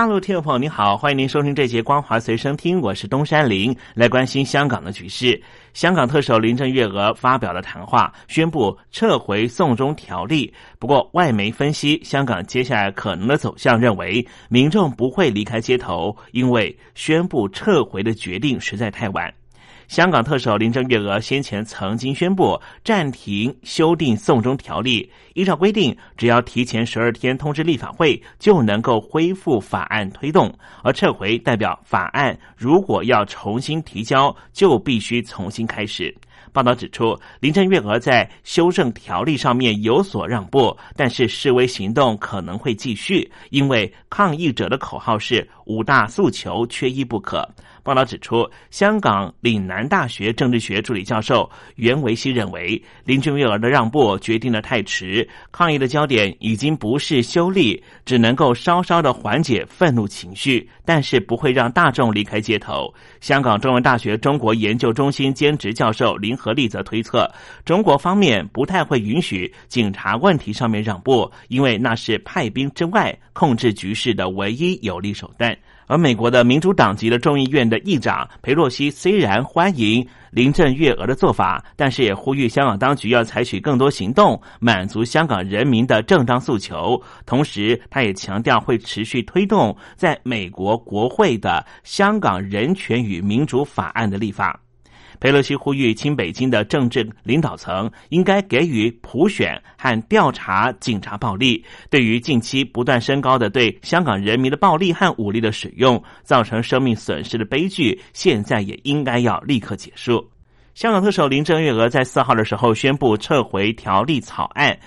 大陆听众朋友，您好，欢迎您收听这节光华随声听，我是东山林，来关心香港的局势。香港特首林郑月娥发表了谈话，宣布撤回送中条例。不过，外媒分析香港接下来可能的走向，认为民众不会离开街头，因为宣布撤回的决定实在太晚。香港特首林郑月娥先前曾经宣布暂停修订送中条例，依照规定，只要提前十二天通知立法会，就能够恢复法案推动；而撤回代表法案如果要重新提交，就必须重新开始。报道指出，林郑月娥在修正条例上面有所让步，但是示威行动可能会继续，因为抗议者的口号是“五大诉求缺一不可”。报道指出，香港岭南大学政治学助理教授袁维希认为，林郑月娥的让步决定的太迟，抗议的焦点已经不是修例，只能够稍稍的缓解愤怒情绪，但是不会让大众离开街头。香港中文大学中国研究中心兼职教授林和利则推测，中国方面不太会允许警察问题上面让步，因为那是派兵之外控制局势的唯一有力手段。而美国的民主党籍的众议院的议长佩洛西虽然欢迎林郑月娥的做法，但是也呼吁香港当局要采取更多行动，满足香港人民的正当诉求。同时，他也强调会持续推动在美国国会的香港人权与民主法案的立法。佩洛西呼吁亲北京的政治领导层应该给予普选和调查警察暴力。对于近期不断升高的对香港人民的暴力和武力的使用，造成生命损失的悲剧，现在也应该要立刻结束。香港特首林郑月娥在四号的时候宣布撤回条例草案。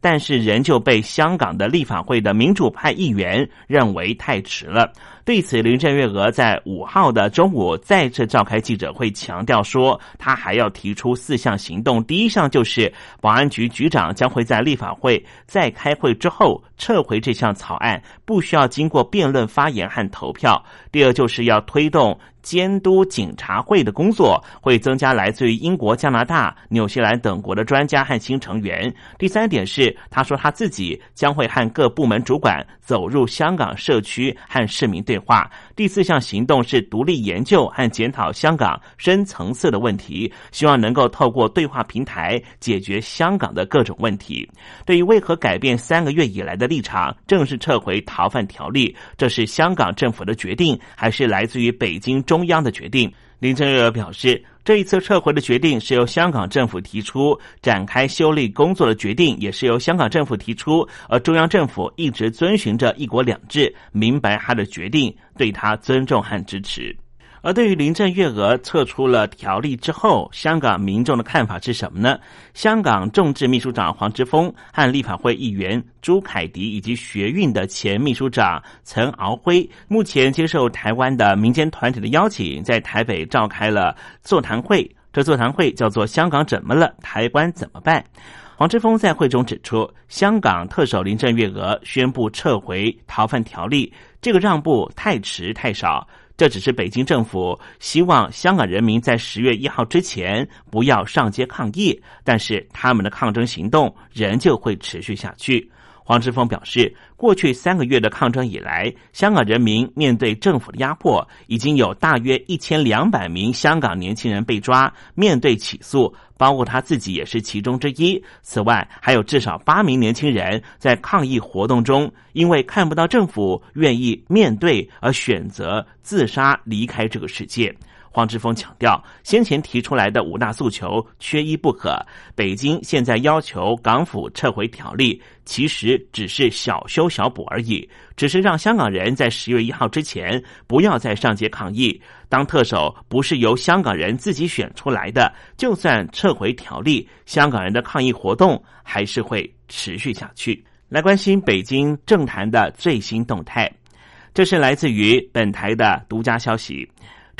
但是仍旧被香港的立法会的民主派议员认为太迟了。对此，林郑月娥在五号的中午再次召开记者会，强调说，他还要提出四项行动。第一项就是保安局局长将会在立法会在开会之后撤回这项草案，不需要经过辩论、发言和投票。第二，就是要推动。监督警察会的工作会增加来自于英国、加拿大、纽西兰等国的专家和新成员。第三点是，他说他自己将会和各部门主管走入香港社区和市民对话。第四项行动是独立研究和检讨香港深层次的问题，希望能够透过对话平台解决香港的各种问题。对于为何改变三个月以来的立场，正式撤回逃犯条例，这是香港政府的决定，还是来自于北京？中央的决定，林郑月娥表示，这一次撤回的决定是由香港政府提出，展开修例工作的决定也是由香港政府提出，而中央政府一直遵循着一国两制，明白他的决定，对他尊重和支持。而对于林郑月娥撤出了条例之后，香港民众的看法是什么呢？香港众志秘书长黄之锋和立法会议员朱凯迪以及学运的前秘书长陈敖辉，目前接受台湾的民间团体的邀请，在台北召开了座谈会。这座谈会叫做“香港怎么了？台湾怎么办？”黄之锋在会中指出，香港特首林郑月娥宣布撤回逃犯条例，这个让步太迟太少。这只是北京政府希望香港人民在十月一号之前不要上街抗议，但是他们的抗争行动仍旧会持续下去。黄之锋表示。过去三个月的抗争以来，香港人民面对政府的压迫，已经有大约一千两百名香港年轻人被抓，面对起诉，包括他自己也是其中之一。此外，还有至少八名年轻人在抗议活动中，因为看不到政府愿意面对，而选择自杀离开这个世界。黄之锋强调，先前提出来的五大诉求缺一不可。北京现在要求港府撤回条例，其实只是小修小补而已，只是让香港人在十月一号之前不要再上街抗议。当特首不是由香港人自己选出来的，就算撤回条例，香港人的抗议活动还是会持续下去。来关心北京政坛的最新动态，这是来自于本台的独家消息。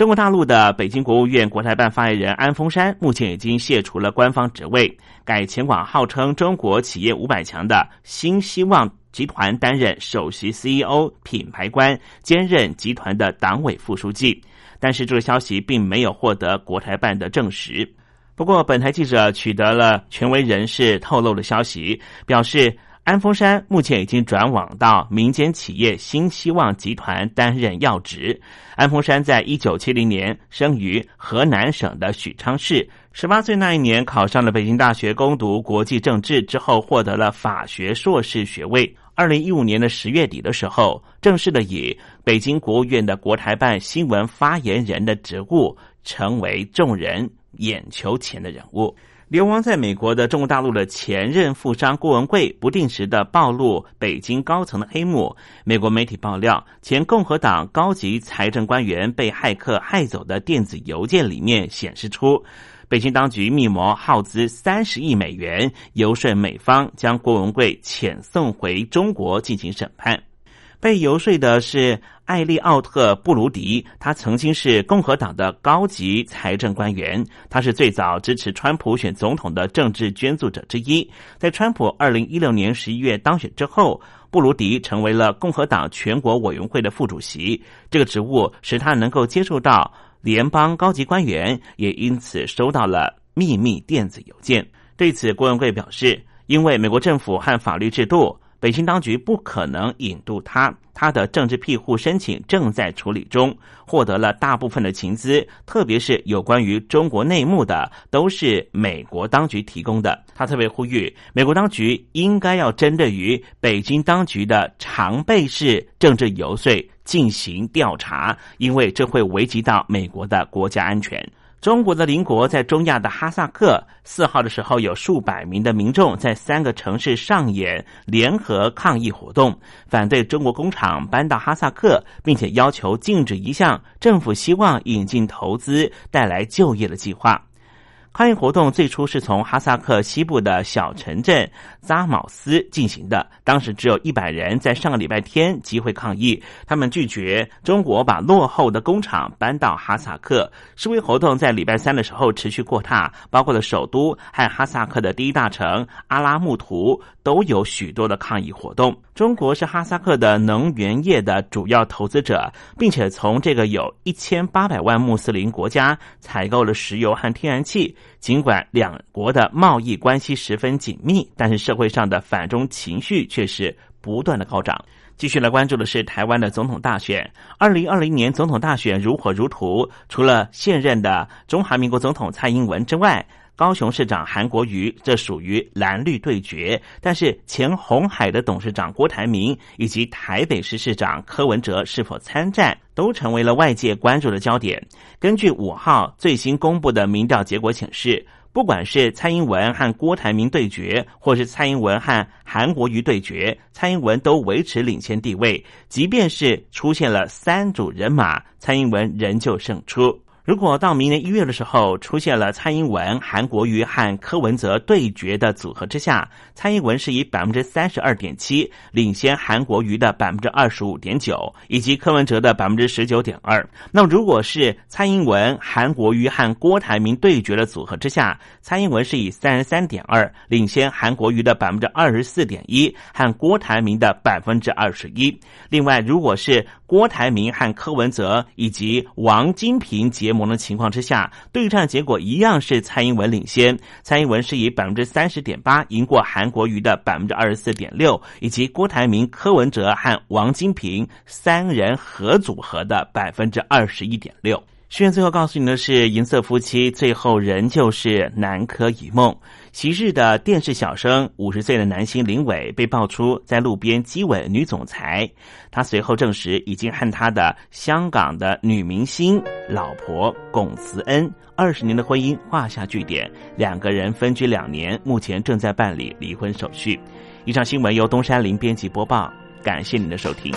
中国大陆的北京国务院国台办发言人安峰山目前已经卸除了官方职位，改前往号称中国企业五百强的新希望集团担任首席 CEO、品牌官，兼任集团的党委副书记。但是这个消息并没有获得国台办的证实。不过，本台记者取得了权威人士透露的消息，表示安峰山目前已经转往到民间企业新希望集团担任要职。安峰山在一九七零年生于河南省的许昌市，十八岁那一年考上了北京大学攻读国际政治，之后获得了法学硕士学位。二零一五年的十月底的时候，正式的以北京国务院的国台办新闻发言人的职务，成为众人眼球前的人物。流亡在美国的中国大陆的前任富商郭文贵，不定时的暴露北京高层的黑幕。美国媒体爆料，前共和党高级财政官员被骇客害走的电子邮件里面显示出。北京当局密谋耗资三十亿美元，游说美方将郭文贵遣送回中国进行审判。被游说的是艾利奥特·布鲁迪，他曾经是共和党的高级财政官员，他是最早支持川普选总统的政治捐助者之一。在川普二零一六年十一月当选之后，布鲁迪成为了共和党全国委员会的副主席，这个职务使他能够接触到。联邦高级官员也因此收到了秘密电子邮件。对此，郭文贵表示：“因为美国政府和法律制度，北京当局不可能引渡他。他的政治庇护申请正在处理中，获得了大部分的情资，特别是有关于中国内幕的，都是美国当局提供的。”他特别呼吁，美国当局应该要针对于北京当局的常备式政治游说。进行调查，因为这会危及到美国的国家安全。中国的邻国在中亚的哈萨克，四号的时候有数百名的民众在三个城市上演联合抗议活动，反对中国工厂搬到哈萨克，并且要求禁止一项政府希望引进投资、带来就业的计划。抗议活动最初是从哈萨克西部的小城镇扎卯斯进行的，当时只有一百人，在上个礼拜天集会抗议，他们拒绝中国把落后的工厂搬到哈萨克。示威活动在礼拜三的时候持续扩大，包括了首都和哈萨克的第一大城阿拉木图都有许多的抗议活动。中国是哈萨克的能源业的主要投资者，并且从这个有一千八百万穆斯林国家采购了石油和天然气。尽管两国的贸易关系十分紧密，但是社会上的反中情绪却是不断的高涨。继续来关注的是台湾的总统大选。二零二零年总统大选如火如荼，除了现任的中华民国总统蔡英文之外。高雄市长韩国瑜，这属于蓝绿对决，但是前红海的董事长郭台铭以及台北市市长柯文哲是否参战，都成为了外界关注的焦点。根据五号最新公布的民调结果显示，不管是蔡英文和郭台铭对决，或是蔡英文和韩国瑜对决，蔡英文都维持领先地位。即便是出现了三组人马，蔡英文仍旧胜出。如果到明年一月的时候出现了蔡英文、韩国瑜和柯文哲对决的组合之下，蔡英文是以百分之三十二点七领先韩国瑜的百分之二十五点九，以及柯文哲的百分之十九点二。那如果是蔡英文、韩国瑜和郭台铭对决的组合之下，蔡英文是以三十三点二领先韩国瑜的百分之二十四点一和郭台铭的百分之二十一。另外，如果是郭台铭和柯文哲以及王金平结盟的情况之下，对战结果一样是蔡英文领先。蔡英文是以百分之三十点八赢过韩国瑜的百分之二十四点六，以及郭台铭、柯文哲和王金平三人合组合的百分之二十一点六。宣最后告诉你的是，银色夫妻最后仍旧是南柯一梦。昔日的电视小生，五十岁的男星林伟被爆出在路边激吻女总裁，他随后证实已经和他的香港的女明星老婆龚慈恩二十年的婚姻画下句点，两个人分居两年，目前正在办理离婚手续。以上新闻由东山林编辑播报，感谢您的收听。